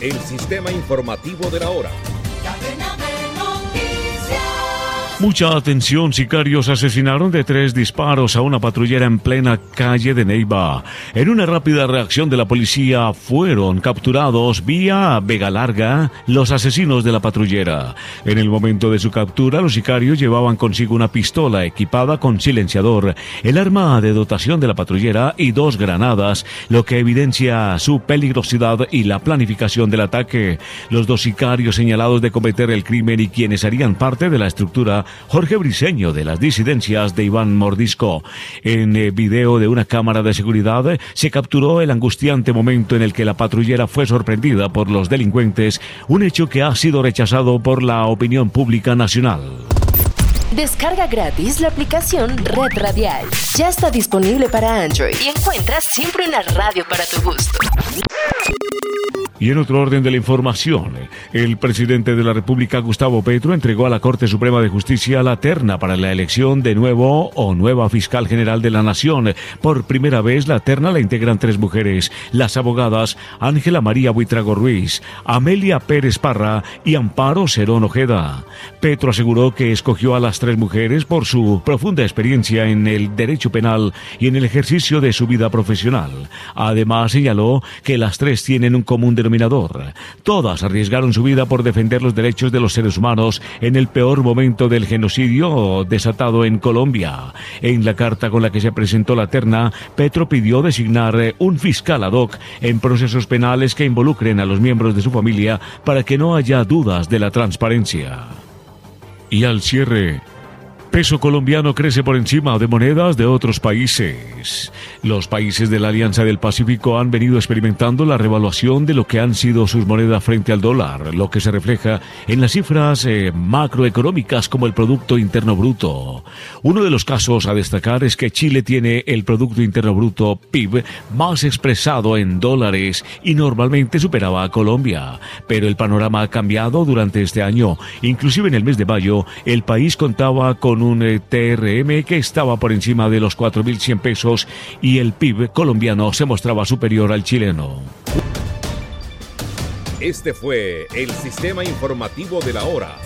el sistema informativo de la hora. Mucha atención, sicarios asesinaron de tres disparos a una patrullera en plena calle de Neiva. En una rápida reacción de la policía fueron capturados vía Vega Larga los asesinos de la patrullera. En el momento de su captura, los sicarios llevaban consigo una pistola equipada con silenciador, el arma de dotación de la patrullera y dos granadas, lo que evidencia su peligrosidad y la planificación del ataque. Los dos sicarios señalados de cometer el crimen y quienes harían parte de la estructura Jorge Briseño de las disidencias de Iván Mordisco. En eh, video de una cámara de seguridad eh, se capturó el angustiante momento en el que la patrullera fue sorprendida por los delincuentes, un hecho que ha sido rechazado por la opinión pública nacional. Descarga gratis la aplicación Red Radial. Ya está disponible para Android y encuentras siempre una radio para tu gusto. Y en otro orden de la información, el presidente de la República, Gustavo Petro, entregó a la Corte Suprema de Justicia la terna para la elección de nuevo o nueva fiscal general de la Nación. Por primera vez, la terna la integran tres mujeres, las abogadas Ángela María Buitrago Ruiz, Amelia Pérez Parra y Amparo Cerón Ojeda. Petro aseguró que escogió a las tres mujeres por su profunda experiencia en el derecho penal y en el ejercicio de su vida profesional. Además, señaló que las tres tienen un común de Todas arriesgaron su vida por defender los derechos de los seres humanos en el peor momento del genocidio desatado en Colombia. En la carta con la que se presentó la terna, Petro pidió designar un fiscal ad hoc en procesos penales que involucren a los miembros de su familia para que no haya dudas de la transparencia. Y al cierre, peso colombiano crece por encima de monedas de otros países. Los países de la Alianza del Pacífico han venido experimentando la revaluación de lo que han sido sus monedas frente al dólar, lo que se refleja en las cifras eh, macroeconómicas como el Producto Interno Bruto. Uno de los casos a destacar es que Chile tiene el Producto Interno Bruto PIB más expresado en dólares y normalmente superaba a Colombia. Pero el panorama ha cambiado durante este año. Inclusive en el mes de mayo, el país contaba con un eh, TRM que estaba por encima de los 4.100 pesos y el PIB colombiano se mostraba superior al chileno. Este fue el sistema informativo de la hora